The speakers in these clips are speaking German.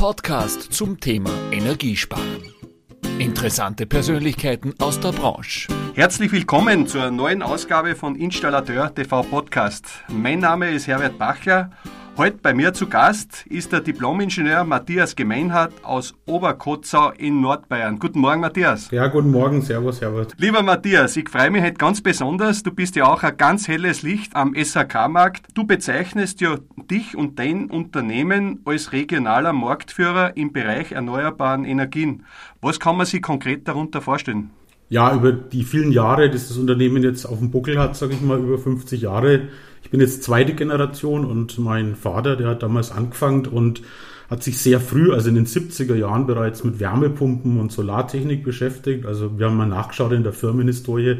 Podcast zum Thema Energiesparen. Interessante Persönlichkeiten aus der Branche. Herzlich willkommen zur neuen Ausgabe von Installateur TV Podcast. Mein Name ist Herbert Bachler Heute bei mir zu Gast ist der Diplomingenieur Matthias Gemeinhardt aus Oberkotzau in Nordbayern. Guten Morgen, Matthias. Ja, guten Morgen. Servus, Herbert. Lieber Matthias, ich freue mich heute ganz besonders. Du bist ja auch ein ganz helles Licht am SAK-Markt. Du bezeichnest ja dich und dein Unternehmen als regionaler Marktführer im Bereich erneuerbaren Energien. Was kann man sich konkret darunter vorstellen? Ja, über die vielen Jahre, dass das Unternehmen jetzt auf dem Buckel hat, sage ich mal, über 50 Jahre, ich bin jetzt zweite Generation und mein Vater, der hat damals angefangen und hat sich sehr früh, also in den 70er Jahren bereits mit Wärmepumpen und Solartechnik beschäftigt. Also wir haben mal nachgeschaut in der Firmenhistorie.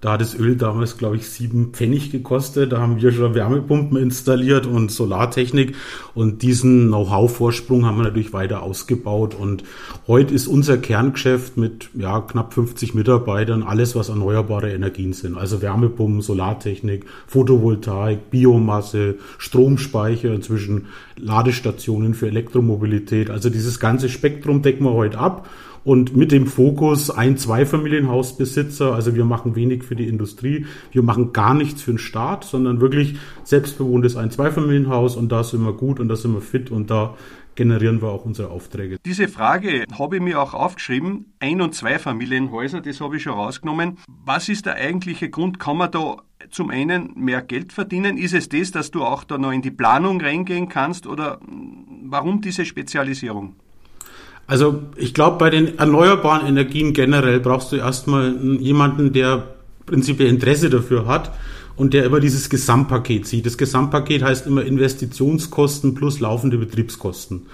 Da hat das Öl damals, glaube ich, sieben Pfennig gekostet. Da haben wir schon Wärmepumpen installiert und Solartechnik. Und diesen Know-how-Vorsprung haben wir natürlich weiter ausgebaut. Und heute ist unser Kerngeschäft mit ja, knapp 50 Mitarbeitern alles, was erneuerbare Energien sind. Also Wärmepumpen, Solartechnik, Photovoltaik, Biomasse, Stromspeicher, inzwischen Ladestationen für Elektromobilität. Also dieses ganze Spektrum decken wir heute ab und mit dem Fokus ein Zweifamilienhausbesitzer. Also wir machen wenig für die Industrie, wir machen gar nichts für den Staat, sondern wirklich selbstbewohntes ein Zweifamilienhaus und da sind wir gut und da sind wir fit und da generieren wir auch unsere Aufträge. Diese Frage habe ich mir auch aufgeschrieben. Ein- und Zweifamilienhäuser, das habe ich schon rausgenommen. Was ist der eigentliche Grund? Kann man da zum einen mehr Geld verdienen? Ist es das, dass du auch da noch in die Planung reingehen kannst oder warum diese Spezialisierung? Also ich glaube, bei den erneuerbaren Energien generell brauchst du erstmal jemanden, der prinzipiell Interesse dafür hat und der immer dieses Gesamtpaket sieht. Das Gesamtpaket heißt immer Investitionskosten plus laufende Betriebskosten.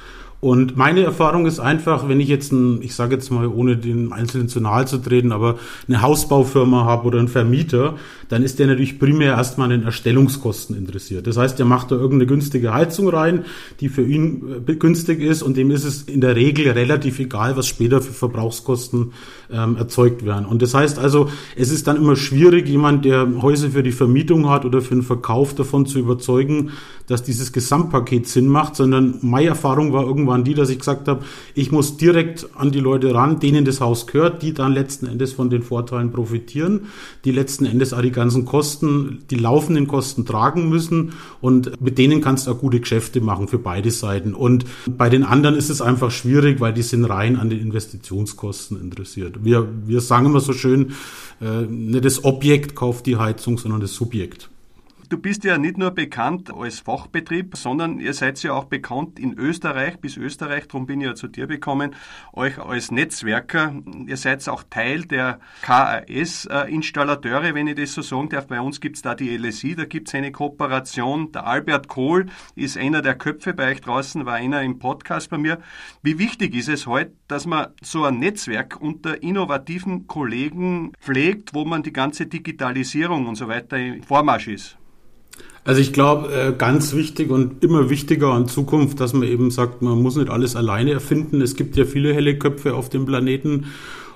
Und meine Erfahrung ist einfach, wenn ich jetzt ein, ich sage jetzt mal, ohne den Einzelnen zu nahe zu treten, aber eine Hausbaufirma habe oder einen Vermieter, dann ist der natürlich primär erstmal an den Erstellungskosten interessiert. Das heißt, der macht da irgendeine günstige Heizung rein, die für ihn äh, günstig ist und dem ist es in der Regel relativ egal, was später für Verbrauchskosten ähm, erzeugt werden. Und das heißt also, es ist dann immer schwierig, jemand, der Häuser für die Vermietung hat oder für den Verkauf davon zu überzeugen, dass dieses Gesamtpaket Sinn macht, sondern meine Erfahrung war irgendwann die, dass ich gesagt habe, ich muss direkt an die Leute ran, denen das Haus gehört, die dann letzten Endes von den Vorteilen profitieren, die letzten Endes auch die ganzen Kosten, die laufenden Kosten tragen müssen und mit denen kannst du auch gute Geschäfte machen für beide Seiten. Und bei den anderen ist es einfach schwierig, weil die sind rein an den Investitionskosten interessiert. Wir, wir sagen immer so schön, äh, nicht das Objekt kauft die Heizung, sondern das Subjekt. Du bist ja nicht nur bekannt als Fachbetrieb, sondern ihr seid ja auch bekannt in Österreich, bis Österreich, darum bin ich ja zu dir gekommen, euch als Netzwerker. Ihr seid auch Teil der KAS-Installateure, wenn ich das so sagen darf. Bei uns gibt es da die LSI, da gibt es eine Kooperation. Der Albert Kohl ist einer der Köpfe bei euch draußen, war einer im Podcast bei mir. Wie wichtig ist es heute, dass man so ein Netzwerk unter innovativen Kollegen pflegt, wo man die ganze Digitalisierung und so weiter im Vormarsch ist? Also ich glaube, äh, ganz wichtig und immer wichtiger in Zukunft, dass man eben sagt, man muss nicht alles alleine erfinden. Es gibt ja viele helle Köpfe auf dem Planeten.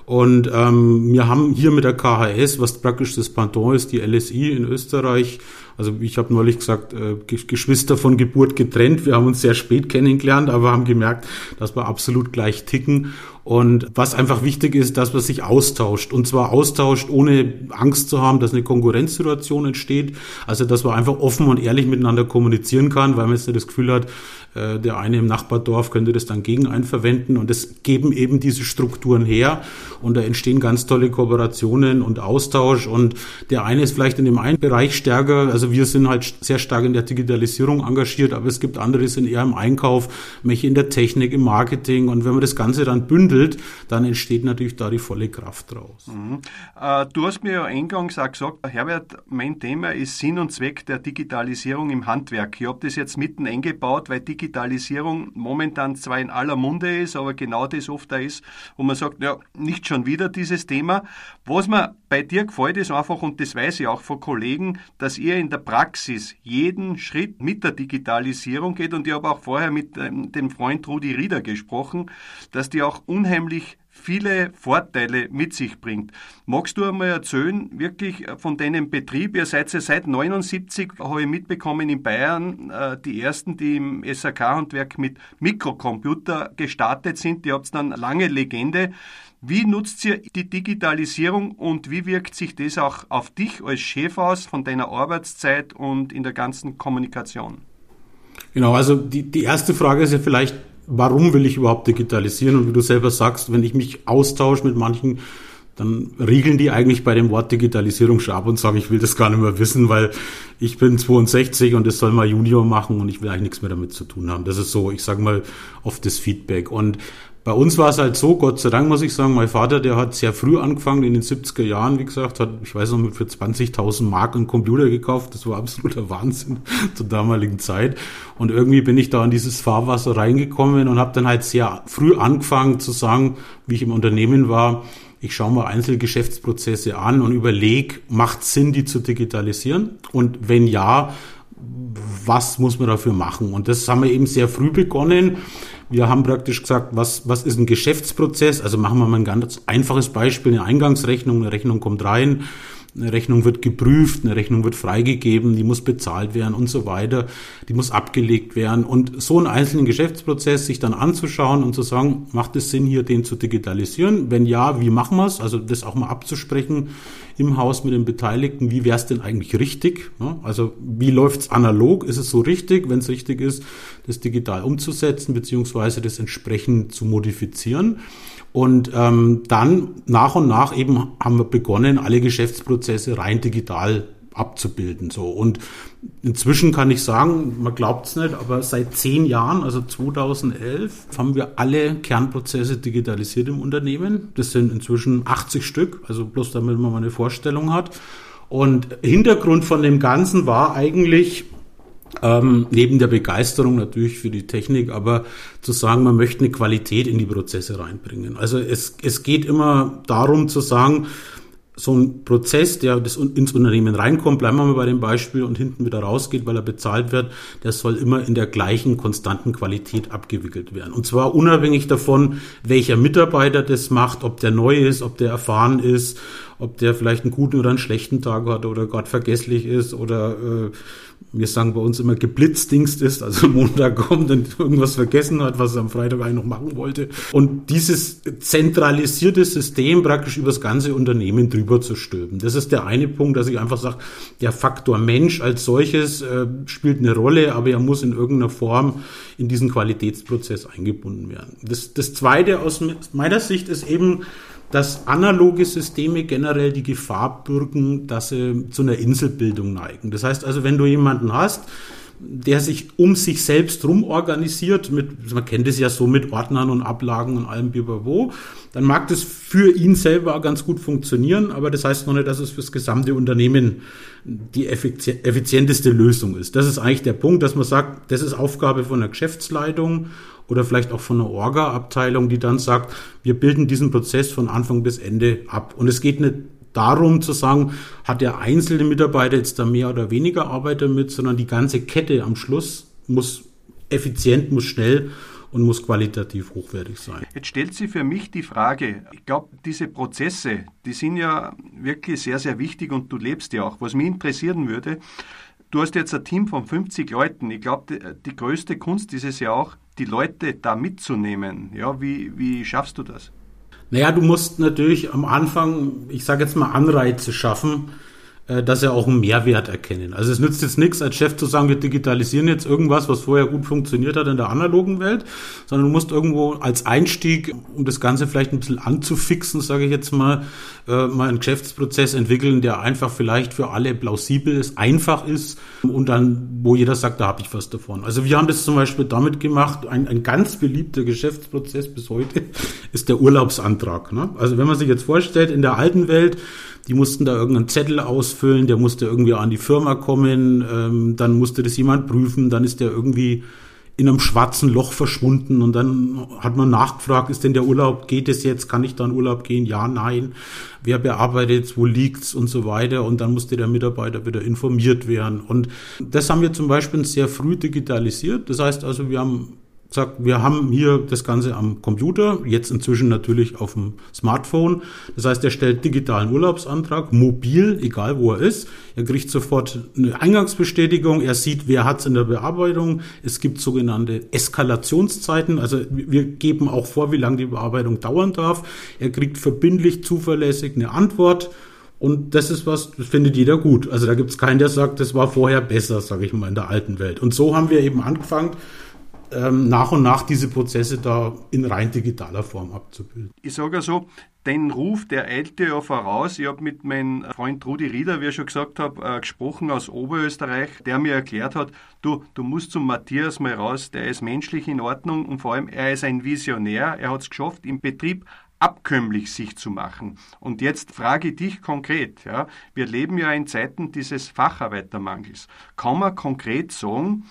Und ähm, wir haben hier mit der KHS, was praktisch das Pendant ist, die LSI in Österreich, also ich habe neulich gesagt, äh, Geschwister von Geburt getrennt. Wir haben uns sehr spät kennengelernt, aber haben gemerkt, dass wir absolut gleich ticken. Und was einfach wichtig ist, dass man sich austauscht. Und zwar austauscht, ohne Angst zu haben, dass eine Konkurrenzsituation entsteht. Also, dass man einfach offen und ehrlich miteinander kommunizieren kann, weil man jetzt das Gefühl hat, der eine im Nachbardorf könnte das dann gegen einen verwenden. Und das geben eben diese Strukturen her. Und da entstehen ganz tolle Kooperationen und Austausch. Und der eine ist vielleicht in dem einen Bereich stärker. Also wir sind halt sehr stark in der Digitalisierung engagiert, aber es gibt andere, die sind eher im Einkauf, welche in der Technik, im Marketing. Und wenn man das Ganze dann bündelt, dann entsteht natürlich da die volle Kraft draus. Mhm. Äh, du hast mir ja eingangs auch gesagt, Herbert, mein Thema ist Sinn und Zweck der Digitalisierung im Handwerk. Ich habe das jetzt mitten eingebaut, weil Digitalisierung momentan zwar in aller Munde ist, aber genau das oft da ist, wo man sagt, ja, nicht schon wieder dieses Thema. Was mir bei dir gefällt, ist einfach, und das weiß ich auch von Kollegen, dass ihr in der Praxis jeden Schritt mit der Digitalisierung geht und ich habe auch vorher mit ähm, dem Freund Rudi Rieder gesprochen, dass die auch unheimlich viele Vorteile mit sich bringt. Magst du einmal erzählen, wirklich von deinem Betrieb? Ihr seid ja seit 79, habe ich mitbekommen, in Bayern äh, die ersten, die im SAK-Handwerk mit Mikrocomputer gestartet sind. Ihr habt dann lange Legende. Wie nutzt ihr die Digitalisierung und wie wirkt sich das auch auf dich als Chef aus von deiner Arbeitszeit und in der ganzen Kommunikation? Genau, also die, die erste Frage ist ja vielleicht, warum will ich überhaupt digitalisieren? Und wie du selber sagst, wenn ich mich austausche mit manchen, dann riegeln die eigentlich bei dem Wort Digitalisierung schon ab und sagen, ich will das gar nicht mehr wissen, weil ich bin 62 und das soll mal Junior machen und ich will eigentlich nichts mehr damit zu tun haben. Das ist so, ich sage mal, oft das Feedback. Und bei uns war es halt so, Gott sei Dank muss ich sagen, mein Vater, der hat sehr früh angefangen, in den 70er Jahren, wie gesagt, hat, ich weiß noch, für 20.000 Mark einen Computer gekauft. Das war absoluter Wahnsinn zur damaligen Zeit. Und irgendwie bin ich da in dieses Fahrwasser reingekommen und habe dann halt sehr früh angefangen zu sagen, wie ich im Unternehmen war, ich schaue mal einzelne Geschäftsprozesse an und überlege, macht Sinn, die zu digitalisieren? Und wenn ja, was muss man dafür machen? Und das haben wir eben sehr früh begonnen. Wir haben praktisch gesagt, was, was ist ein Geschäftsprozess? Also machen wir mal ein ganz einfaches Beispiel, eine Eingangsrechnung, eine Rechnung kommt rein, eine Rechnung wird geprüft, eine Rechnung wird freigegeben, die muss bezahlt werden und so weiter, die muss abgelegt werden. Und so einen einzelnen Geschäftsprozess sich dann anzuschauen und zu sagen, macht es Sinn, hier den zu digitalisieren? Wenn ja, wie machen wir es? Also das auch mal abzusprechen im Haus mit den Beteiligten, wie wäre es denn eigentlich richtig? Also wie läuft es analog? Ist es so richtig? Wenn es richtig ist, das digital umzusetzen, beziehungsweise das entsprechend zu modifizieren. Und ähm, dann nach und nach eben haben wir begonnen, alle Geschäftsprozesse rein digital abzubilden. So. Und inzwischen kann ich sagen, man glaubt es nicht, aber seit zehn Jahren, also 2011, haben wir alle Kernprozesse digitalisiert im Unternehmen. Das sind inzwischen 80 Stück, also bloß damit man mal eine Vorstellung hat. Und Hintergrund von dem Ganzen war eigentlich, ähm, neben der Begeisterung natürlich für die Technik, aber zu sagen, man möchte eine Qualität in die Prozesse reinbringen. Also es, es geht immer darum zu sagen, so ein Prozess, der das ins Unternehmen reinkommt, bleiben wir mal bei dem Beispiel und hinten wieder rausgeht, weil er bezahlt wird, der soll immer in der gleichen konstanten Qualität abgewickelt werden. Und zwar unabhängig davon, welcher Mitarbeiter das macht, ob der neu ist, ob der erfahren ist, ob der vielleicht einen guten oder einen schlechten Tag hat oder gerade vergesslich ist oder äh, wir sagen bei uns immer geblitzdingst ist, also Montag kommt und irgendwas vergessen hat, was er am Freitag eigentlich noch machen wollte. Und dieses zentralisierte System praktisch über das ganze Unternehmen drüber zu stülpen. Das ist der eine Punkt, dass ich einfach sage, der Faktor Mensch als solches äh, spielt eine Rolle, aber er muss in irgendeiner Form in diesen Qualitätsprozess eingebunden werden. Das, das zweite aus meiner Sicht ist eben, dass analoge Systeme generell die Gefahr bürgen, dass sie zu einer Inselbildung neigen. Das heißt also, wenn du jemanden hast, der sich um sich selbst rum organisiert, mit, man kennt es ja so mit Ordnern und Ablagen und allem Biberwo, dann mag das für ihn selber ganz gut funktionieren, aber das heißt noch nicht, dass es fürs gesamte Unternehmen die effizienteste Lösung ist. Das ist eigentlich der Punkt, dass man sagt, das ist Aufgabe von der Geschäftsleitung oder vielleicht auch von einer Orga-Abteilung, die dann sagt, wir bilden diesen Prozess von Anfang bis Ende ab. Und es geht nicht darum zu sagen, hat der einzelne Mitarbeiter jetzt da mehr oder weniger Arbeit damit, sondern die ganze Kette am Schluss muss effizient, muss schnell und muss qualitativ hochwertig sein. Jetzt stellt sich für mich die Frage, ich glaube, diese Prozesse, die sind ja wirklich sehr, sehr wichtig und du lebst ja auch. Was mich interessieren würde, du hast jetzt ein Team von 50 Leuten. Ich glaube, die, die, größte Kunst ist es ja auch, die Leute da mitzunehmen. Ja, wie, wie schaffst du das? Naja, du musst natürlich am Anfang, ich sage jetzt mal, Anreize schaffen, dass sie auch einen Mehrwert erkennen. Also es nützt jetzt nichts, als Chef zu sagen, wir digitalisieren jetzt irgendwas, was vorher gut funktioniert hat in der analogen Welt, sondern du musst irgendwo als Einstieg, um das Ganze vielleicht ein bisschen anzufixen, sage ich jetzt mal, äh, mal einen Geschäftsprozess entwickeln, der einfach vielleicht für alle plausibel ist, einfach ist und dann, wo jeder sagt, da habe ich was davon. Also wir haben das zum Beispiel damit gemacht, ein, ein ganz beliebter Geschäftsprozess bis heute ist der Urlaubsantrag. Ne? Also wenn man sich jetzt vorstellt, in der alten Welt, die mussten da irgendeinen Zettel ausfüllen, der musste irgendwie an die Firma kommen, ähm, dann musste das jemand prüfen, dann ist der irgendwie in einem schwarzen Loch verschwunden und dann hat man nachgefragt, ist denn der Urlaub, geht es jetzt, kann ich da in Urlaub gehen? Ja, nein. Wer bearbeitet wo liegt's und so weiter und dann musste der Mitarbeiter wieder informiert werden und das haben wir zum Beispiel sehr früh digitalisiert. Das heißt also, wir haben sagt, wir haben hier das Ganze am Computer, jetzt inzwischen natürlich auf dem Smartphone. Das heißt, er stellt digitalen Urlaubsantrag, mobil, egal wo er ist. Er kriegt sofort eine Eingangsbestätigung, er sieht, wer hat es in der Bearbeitung. Es gibt sogenannte Eskalationszeiten, also wir geben auch vor, wie lange die Bearbeitung dauern darf. Er kriegt verbindlich, zuverlässig eine Antwort. Und das ist was, das findet jeder gut. Also da gibt es keinen, der sagt, das war vorher besser, sage ich mal, in der alten Welt. Und so haben wir eben angefangen, ähm, nach und nach diese Prozesse da in rein digitaler Form abzubilden. Ich sage so, den Ruf, der eilte ja voraus. Ich habe mit meinem Freund Rudi Rieder, wie ich schon gesagt habe, äh, gesprochen aus Oberösterreich, der mir erklärt hat, du, du musst zum Matthias mal raus, der ist menschlich in Ordnung und vor allem, er ist ein Visionär. Er hat es geschafft, im Betrieb abkömmlich sich zu machen. Und jetzt frage ich dich konkret, ja, wir leben ja in Zeiten dieses Facharbeitermangels. Kann man konkret sagen,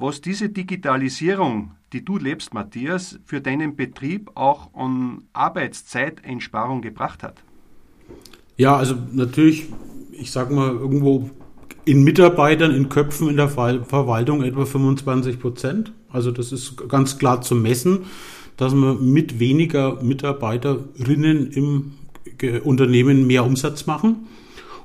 was diese Digitalisierung, die du lebst, Matthias, für deinen Betrieb auch an Arbeitszeiteinsparung gebracht hat? Ja, also natürlich, ich sage mal, irgendwo in Mitarbeitern, in Köpfen in der Verwaltung etwa 25 Prozent. Also das ist ganz klar zu messen, dass man mit weniger Mitarbeiterinnen im Unternehmen mehr Umsatz machen.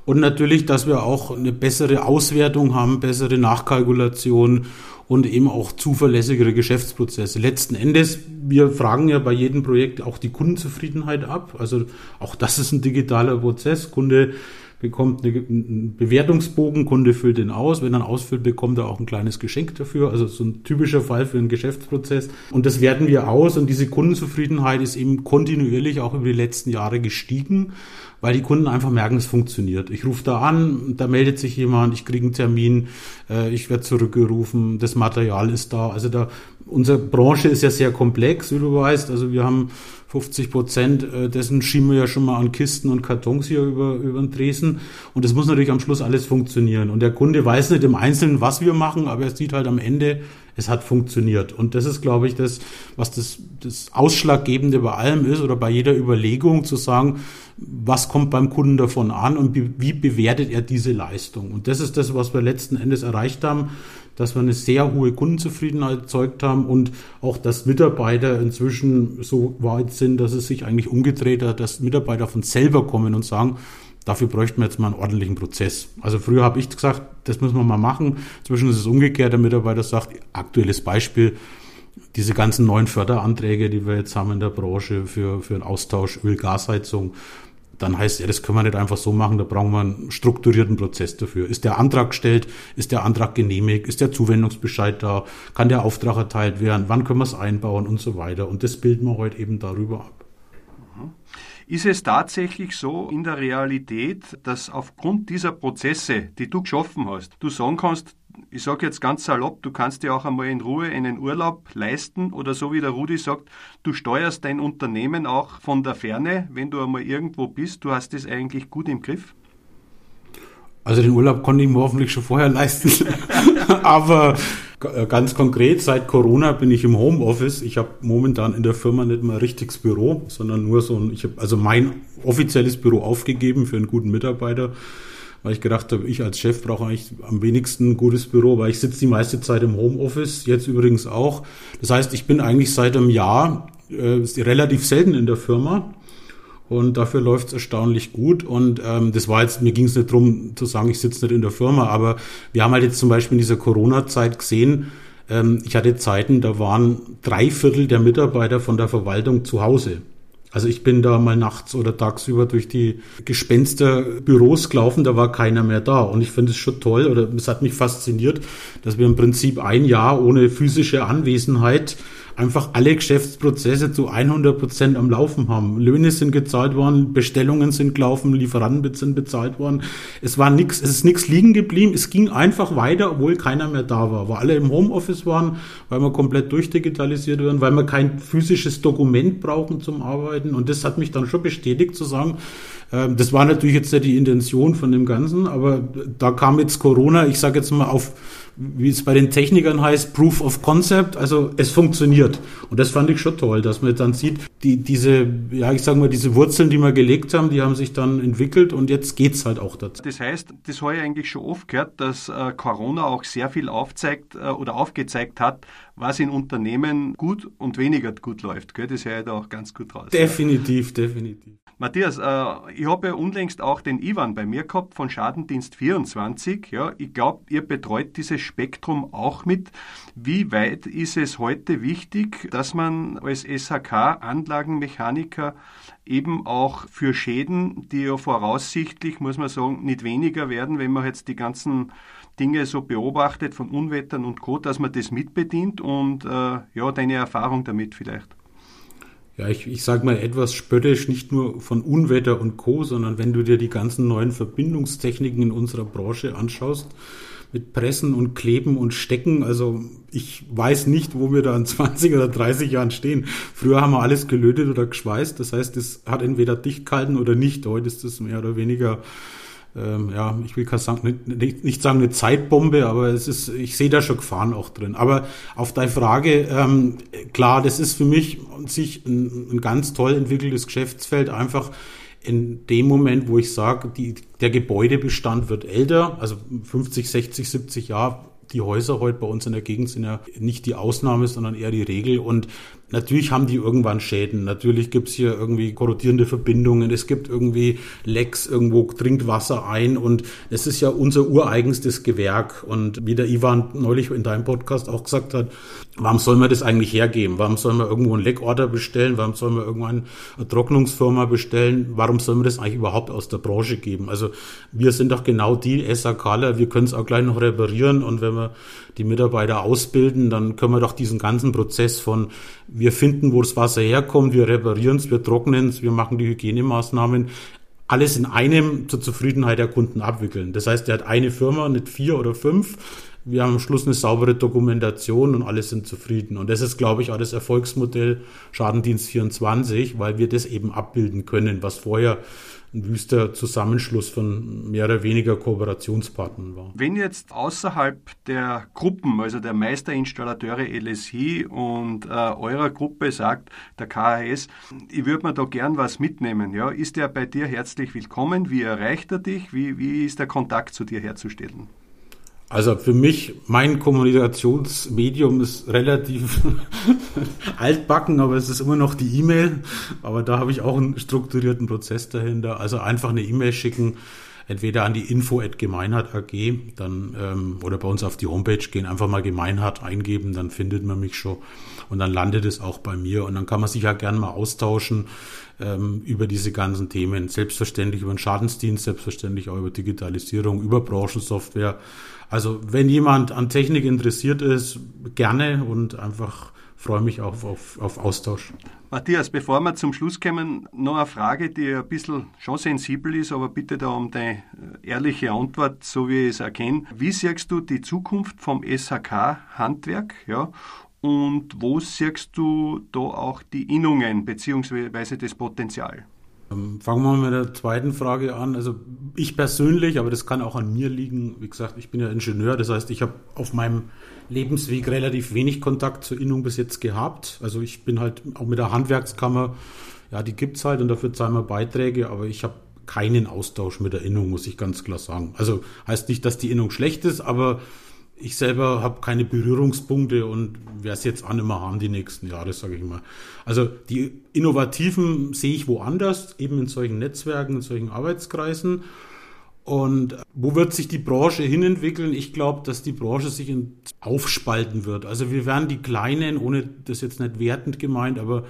Und natürlich, dass wir auch eine bessere Auswertung haben, bessere Nachkalkulation und eben auch zuverlässigere Geschäftsprozesse. Letzten Endes, wir fragen ja bei jedem Projekt auch die Kundenzufriedenheit ab. Also auch das ist ein digitaler Prozess. Kunde bekommt einen Bewertungsbogen, Kunde füllt den aus. Wenn er ausfüllt, bekommt er auch ein kleines Geschenk dafür. Also so ein typischer Fall für einen Geschäftsprozess. Und das werten wir aus und diese Kundenzufriedenheit ist eben kontinuierlich auch über die letzten Jahre gestiegen weil die Kunden einfach merken, es funktioniert. Ich rufe da an, da meldet sich jemand, ich kriege einen Termin, äh, ich werde zurückgerufen, das Material ist da. Also da, unsere Branche ist ja sehr komplex, wie du weißt. Also wir haben 50 Prozent äh, dessen schieben wir ja schon mal an Kisten und Kartons hier über, über den Tresen. Und das muss natürlich am Schluss alles funktionieren. Und der Kunde weiß nicht im Einzelnen, was wir machen, aber er sieht halt am Ende, es hat funktioniert. Und das ist, glaube ich, das, was das, das Ausschlaggebende bei allem ist oder bei jeder Überlegung zu sagen, was kommt beim Kunden davon an und wie bewertet er diese Leistung. Und das ist das, was wir letzten Endes erreicht haben, dass wir eine sehr hohe Kundenzufriedenheit erzeugt haben und auch, dass Mitarbeiter inzwischen so weit sind, dass es sich eigentlich umgedreht hat, dass Mitarbeiter von selber kommen und sagen, Dafür bräuchten wir jetzt mal einen ordentlichen Prozess. Also früher habe ich gesagt, das müssen wir mal machen. Inzwischen ist es umgekehrt. Der Mitarbeiter sagt, aktuelles Beispiel, diese ganzen neuen Förderanträge, die wir jetzt haben in der Branche für, für einen Austausch Öl-Gasheizung, dann heißt ja, das können wir nicht einfach so machen, da brauchen wir einen strukturierten Prozess dafür. Ist der Antrag gestellt, ist der Antrag genehmigt, ist der Zuwendungsbescheid da, kann der Auftrag erteilt werden, wann können wir es einbauen und so weiter. Und das bilden wir heute eben darüber ab. Ist es tatsächlich so in der Realität, dass aufgrund dieser Prozesse, die du geschaffen hast, du sagen kannst, ich sage jetzt ganz salopp, du kannst dir auch einmal in Ruhe einen Urlaub leisten oder so wie der Rudi sagt, du steuerst dein Unternehmen auch von der Ferne, wenn du einmal irgendwo bist, du hast es eigentlich gut im Griff? Also den Urlaub konnte ich mir hoffentlich schon vorher leisten. Aber ganz konkret, seit Corona bin ich im Homeoffice. Ich habe momentan in der Firma nicht mal ein richtiges Büro, sondern nur so ein, ich habe also mein offizielles Büro aufgegeben für einen guten Mitarbeiter weil ich gedacht habe, ich als Chef brauche eigentlich am wenigsten ein gutes Büro, weil ich sitze die meiste Zeit im Homeoffice, jetzt übrigens auch. Das heißt, ich bin eigentlich seit einem Jahr äh, relativ selten in der Firma und dafür läuft es erstaunlich gut. Und ähm, das war jetzt, mir ging es nicht darum zu sagen, ich sitze nicht in der Firma, aber wir haben halt jetzt zum Beispiel in dieser Corona-Zeit gesehen, ähm, ich hatte Zeiten, da waren drei Viertel der Mitarbeiter von der Verwaltung zu Hause. Also ich bin da mal nachts oder tagsüber durch die Gespensterbüros gelaufen, da war keiner mehr da. Und ich finde es schon toll oder es hat mich fasziniert, dass wir im Prinzip ein Jahr ohne physische Anwesenheit einfach alle Geschäftsprozesse zu 100 Prozent am Laufen haben. Löhne sind gezahlt worden, Bestellungen sind gelaufen, Lieferanten sind bezahlt worden. Es war nichts, es ist nichts liegen geblieben. Es ging einfach weiter, obwohl keiner mehr da war, weil alle im Homeoffice waren, weil wir komplett durchdigitalisiert werden, weil wir kein physisches Dokument brauchen zum Arbeiten. Und das hat mich dann schon bestätigt zu sagen, ähm, das war natürlich jetzt nicht die Intention von dem Ganzen, aber da kam jetzt Corona, ich sage jetzt mal auf wie es bei den Technikern heißt, Proof of Concept, also es funktioniert. Und das fand ich schon toll, dass man dann sieht, die, diese, ja, ich sage mal, diese Wurzeln, die wir gelegt haben, die haben sich dann entwickelt und jetzt geht's halt auch dazu. Das heißt, das habe ich eigentlich schon oft gehört, dass äh, Corona auch sehr viel aufzeigt äh, oder aufgezeigt hat, was in Unternehmen gut und weniger gut läuft. Gell? Das höre ich da auch ganz gut raus. Definitiv, ja. definitiv. Matthias, äh, ich habe ja unlängst auch den Ivan bei mir gehabt von Schadendienst 24. Ja, ich glaube, ihr betreut dieses Spektrum auch mit. Wie weit ist es heute wichtig, dass man als SHK-Anlagenmechaniker eben auch für Schäden, die ja voraussichtlich, muss man sagen, nicht weniger werden, wenn man jetzt die ganzen Dinge so beobachtet von Unwettern und Co., dass man das mitbedient und äh, ja, deine Erfahrung damit vielleicht. Ja, ich, ich sage mal etwas spöttisch, nicht nur von Unwetter und Co., sondern wenn du dir die ganzen neuen Verbindungstechniken in unserer Branche anschaust, mit Pressen und Kleben und Stecken. Also ich weiß nicht, wo wir da in 20 oder 30 Jahren stehen. Früher haben wir alles gelötet oder geschweißt. Das heißt, es hat entweder dicht gehalten oder nicht. Heute ist es mehr oder weniger ähm, ja, ich will sagen, nicht, nicht, sagen eine Zeitbombe, aber es ist, ich sehe da schon Gefahren auch drin. Aber auf deine Frage, ähm, klar, das ist für mich sich ein, ein ganz toll entwickeltes Geschäftsfeld, einfach in dem Moment, wo ich sage, die, der Gebäudebestand wird älter, also 50, 60, 70 Jahre, die Häuser heute bei uns in der Gegend sind ja nicht die Ausnahme, sondern eher die Regel. Und Natürlich haben die irgendwann Schäden. Natürlich gibt's hier irgendwie korrodierende Verbindungen. Es gibt irgendwie Lecks, irgendwo dringt Wasser ein. Und es ist ja unser ureigenstes Gewerk. Und wie der Ivan neulich in deinem Podcast auch gesagt hat, warum soll man das eigentlich hergeben? Warum soll man irgendwo einen Leckorder bestellen? Warum soll man irgendwann eine Trocknungsfirma bestellen? Warum soll man das eigentlich überhaupt aus der Branche geben? Also wir sind doch genau die SAKler. Wir können es auch gleich noch reparieren. Und wenn wir die Mitarbeiter ausbilden, dann können wir doch diesen ganzen Prozess von wir finden, wo das Wasser herkommt, wir reparieren es, wir trocknen es, wir machen die Hygienemaßnahmen, alles in einem zur Zufriedenheit der Kunden abwickeln. Das heißt, er hat eine Firma, nicht vier oder fünf. Wir haben am Schluss eine saubere Dokumentation und alle sind zufrieden. Und das ist, glaube ich, auch das Erfolgsmodell Schadendienst 24, weil wir das eben abbilden können, was vorher ein wüster Zusammenschluss von mehr oder weniger Kooperationspartnern war. Wenn jetzt außerhalb der Gruppen, also der Meisterinstallateure LSI und äh, eurer Gruppe sagt, der KHS, ich würde mir da gern was mitnehmen, ja, ist der bei dir herzlich willkommen? Wie erreicht er dich? Wie, wie ist der Kontakt zu dir herzustellen? Also für mich, mein Kommunikationsmedium ist relativ altbacken, aber es ist immer noch die E-Mail. Aber da habe ich auch einen strukturierten Prozess dahinter. Also einfach eine E-Mail schicken, entweder an die info at gemeinhard AG, dann, ähm, oder bei uns auf die Homepage gehen, einfach mal Gemeinhard eingeben, dann findet man mich schon. Und dann landet es auch bei mir. Und dann kann man sich ja gerne mal austauschen ähm, über diese ganzen Themen. Selbstverständlich über den Schadensdienst, selbstverständlich auch über Digitalisierung, über Branchensoftware. Also wenn jemand an Technik interessiert ist, gerne und einfach freue mich auf, auf, auf Austausch. Matthias, bevor wir zum Schluss kommen, noch eine Frage, die ein bisschen schon sensibel ist, aber bitte da um deine äh, ehrliche Antwort, so wie ich es erkenne. Wie siehst du die Zukunft vom SHK-Handwerk? Ja? Und wo siehst du da auch die Innungen bzw. das Potenzial? Ähm, fangen wir mit der zweiten Frage an. Also ich persönlich, aber das kann auch an mir liegen. Wie gesagt, ich bin ja Ingenieur, das heißt, ich habe auf meinem Lebensweg relativ wenig Kontakt zur Innung bis jetzt gehabt. Also ich bin halt auch mit der Handwerkskammer, ja, die gibt's halt und dafür zahlen wir Beiträge, aber ich habe keinen Austausch mit der Innung, muss ich ganz klar sagen. Also heißt nicht, dass die Innung schlecht ist, aber ich selber habe keine Berührungspunkte und werde es jetzt auch nicht mehr haben die nächsten Jahre, sage ich mal. Also die Innovativen sehe ich woanders, eben in solchen Netzwerken, in solchen Arbeitskreisen. Und wo wird sich die Branche hinentwickeln? Ich glaube, dass die Branche sich aufspalten wird. Also wir werden die kleinen, ohne das jetzt nicht wertend gemeint, aber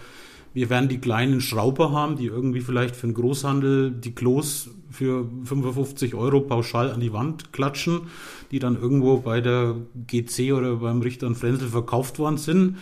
wir werden die kleinen Schrauber haben, die irgendwie vielleicht für den Großhandel die Klos für 55 Euro pauschal an die Wand klatschen, die dann irgendwo bei der GC oder beim Richter und Frenzel verkauft worden sind.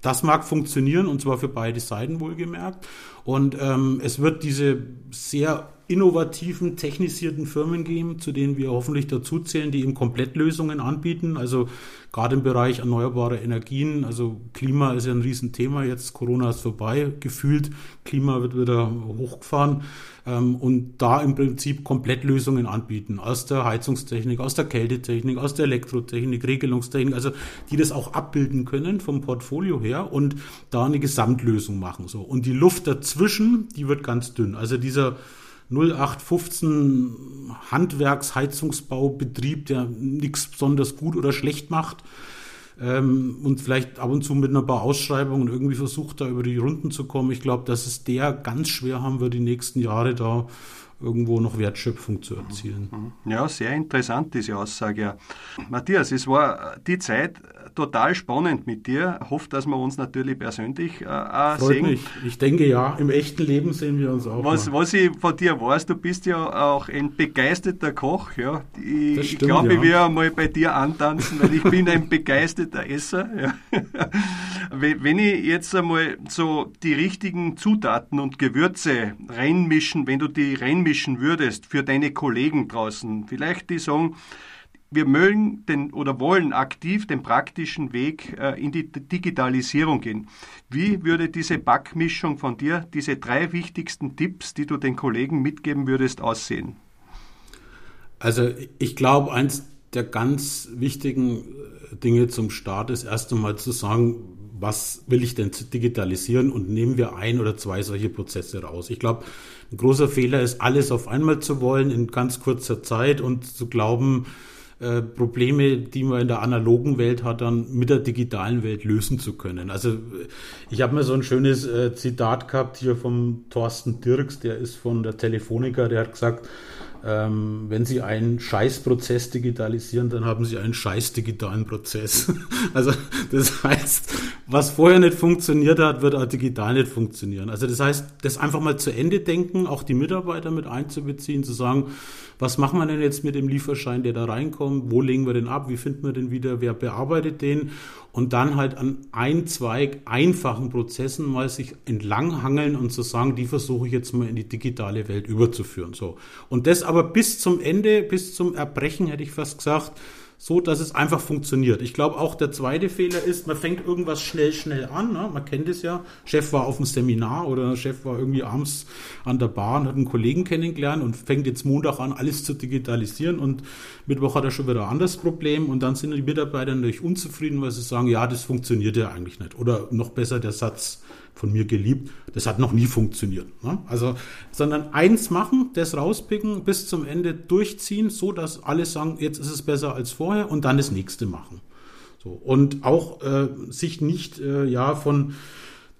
Das mag funktionieren und zwar für beide Seiten wohlgemerkt. Und ähm, es wird diese sehr innovativen, technisierten Firmen geben, zu denen wir hoffentlich dazuzählen, die eben Komplettlösungen anbieten. Also gerade im Bereich erneuerbare Energien. Also Klima ist ja ein Riesenthema. Jetzt Corona ist vorbei, gefühlt. Klima wird wieder hochgefahren. Ähm, und da im Prinzip Komplettlösungen anbieten. Aus der Heizungstechnik, aus der Kältetechnik, aus der Elektrotechnik, Regelungstechnik. Also die das auch abbilden können vom Portfolio her und da eine Gesamtlösung machen. So. Und die Luft dazwischen, die wird ganz dünn. Also dieser 0815 Handwerksheizungsbaubetrieb, der nichts besonders gut oder schlecht macht ähm, und vielleicht ab und zu mit ein paar Ausschreibungen irgendwie versucht, da über die Runden zu kommen. Ich glaube, dass es der ganz schwer haben wird, die nächsten Jahre da irgendwo noch Wertschöpfung zu erzielen. Mhm. Ja, sehr interessant, diese Aussage. Matthias, es war die Zeit total spannend mit dir. Ich hoffe, dass wir uns natürlich persönlich äh, Freut sehen. Mich. Ich denke ja, im echten Leben sehen wir uns auch. Was, was ich von dir weiß, du bist ja auch ein begeisterter Koch. Ja. Ich, ich glaube, ja. ich werde mal bei dir antanzen, weil ich bin ein begeisterter Esser. Ja. Wenn ich jetzt einmal so die richtigen Zutaten und Gewürze reinmischen, wenn du die reinmischen würdest für deine Kollegen draußen, vielleicht die sagen, wir mögen den oder wollen aktiv den praktischen Weg äh, in die Digitalisierung gehen. Wie würde diese Backmischung von dir, diese drei wichtigsten Tipps, die du den Kollegen mitgeben würdest, aussehen? Also ich glaube, eins der ganz wichtigen äh, Dinge zum Start ist erst einmal zu sagen, was will ich denn digitalisieren und nehmen wir ein oder zwei solche Prozesse raus. Ich glaube, ein großer Fehler ist, alles auf einmal zu wollen in ganz kurzer Zeit und zu glauben, äh, Probleme, die man in der analogen Welt hat, dann mit der digitalen Welt lösen zu können. Also ich habe mir so ein schönes äh, Zitat gehabt hier vom Thorsten Dirks, der ist von der Telefonica, der hat gesagt, ähm, wenn Sie einen Scheißprozess digitalisieren, dann haben Sie einen scheiß digitalen Prozess. also das heißt, was vorher nicht funktioniert hat, wird auch digital nicht funktionieren. Also das heißt, das einfach mal zu Ende denken, auch die Mitarbeiter mit einzubeziehen, zu sagen, was machen wir denn jetzt mit dem Lieferschein, der da reinkommt, wo legen wir den ab, wie finden wir den wieder, wer bearbeitet den und dann halt an ein, zwei einfachen Prozessen mal sich entlanghangeln und zu sagen, die versuche ich jetzt mal in die digitale Welt überzuführen. So. Und das aber bis zum Ende, bis zum Erbrechen, hätte ich fast gesagt, so, dass es einfach funktioniert. Ich glaube auch der zweite Fehler ist, man fängt irgendwas schnell, schnell an. Ne? Man kennt es ja. Chef war auf dem Seminar oder Chef war irgendwie abends an der Bar und hat einen Kollegen kennengelernt und fängt jetzt Montag an, alles zu digitalisieren und Mittwoch hat er schon wieder ein anderes Problem und dann sind die Mitarbeiter natürlich unzufrieden, weil sie sagen, ja, das funktioniert ja eigentlich nicht. Oder noch besser der Satz, von mir geliebt. Das hat noch nie funktioniert. Ne? Also, sondern eins machen, das rauspicken, bis zum Ende durchziehen, so dass alle sagen, jetzt ist es besser als vorher und dann das nächste machen. So. Und auch äh, sich nicht äh, ja von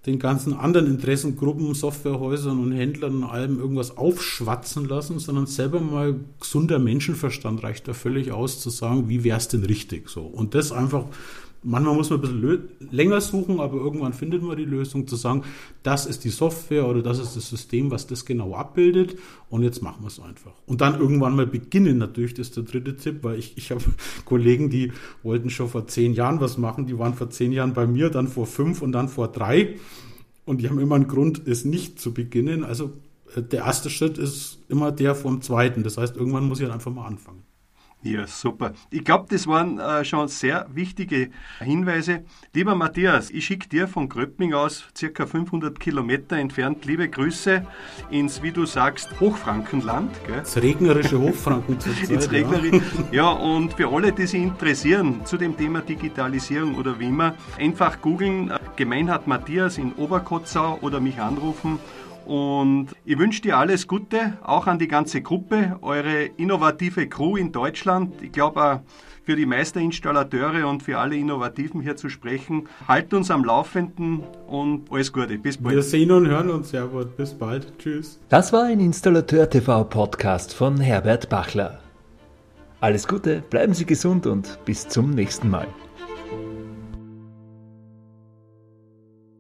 den ganzen anderen Interessengruppen, Softwarehäusern und Händlern und allem irgendwas aufschwatzen lassen, sondern selber mal gesunder Menschenverstand reicht da völlig aus zu sagen, wie wäre es denn richtig so. Und das einfach manchmal muss man ein bisschen länger suchen, aber irgendwann findet man die Lösung zu sagen, das ist die Software oder das ist das System, was das genau abbildet und jetzt machen wir es einfach. Und dann irgendwann mal beginnen, natürlich, das ist der dritte Tipp, weil ich, ich habe Kollegen, die wollten schon vor zehn Jahren was machen, die waren vor zehn Jahren bei mir, dann vor fünf und dann vor drei und die haben immer einen Grund, es nicht zu beginnen. Also äh, der erste Schritt ist immer der vom zweiten. Das heißt, irgendwann muss ich halt einfach mal anfangen. Ja, super. Ich glaube, das waren äh, schon sehr wichtige Hinweise. Lieber Matthias, ich schicke dir von Gröpping aus, circa 500 Kilometer entfernt, liebe Grüße ins, wie du sagst, Hochfrankenland. Gell? Das regnerische Hochfranken regnerische. Ja. ja, und für alle, die sich interessieren zu dem Thema Digitalisierung oder wie immer, einfach googeln, Gemeinhat Matthias in Oberkotzau oder mich anrufen und ich wünsche dir alles Gute, auch an die ganze Gruppe, eure innovative Crew in Deutschland. Ich glaube, für die Meisterinstallateure und für alle Innovativen hier zu sprechen. Halt uns am Laufenden und alles Gute. Bis bald. Wir sehen und hören uns. Servus. Bis bald. Tschüss. Das war ein Installateur TV Podcast von Herbert Bachler. Alles Gute, bleiben Sie gesund und bis zum nächsten Mal.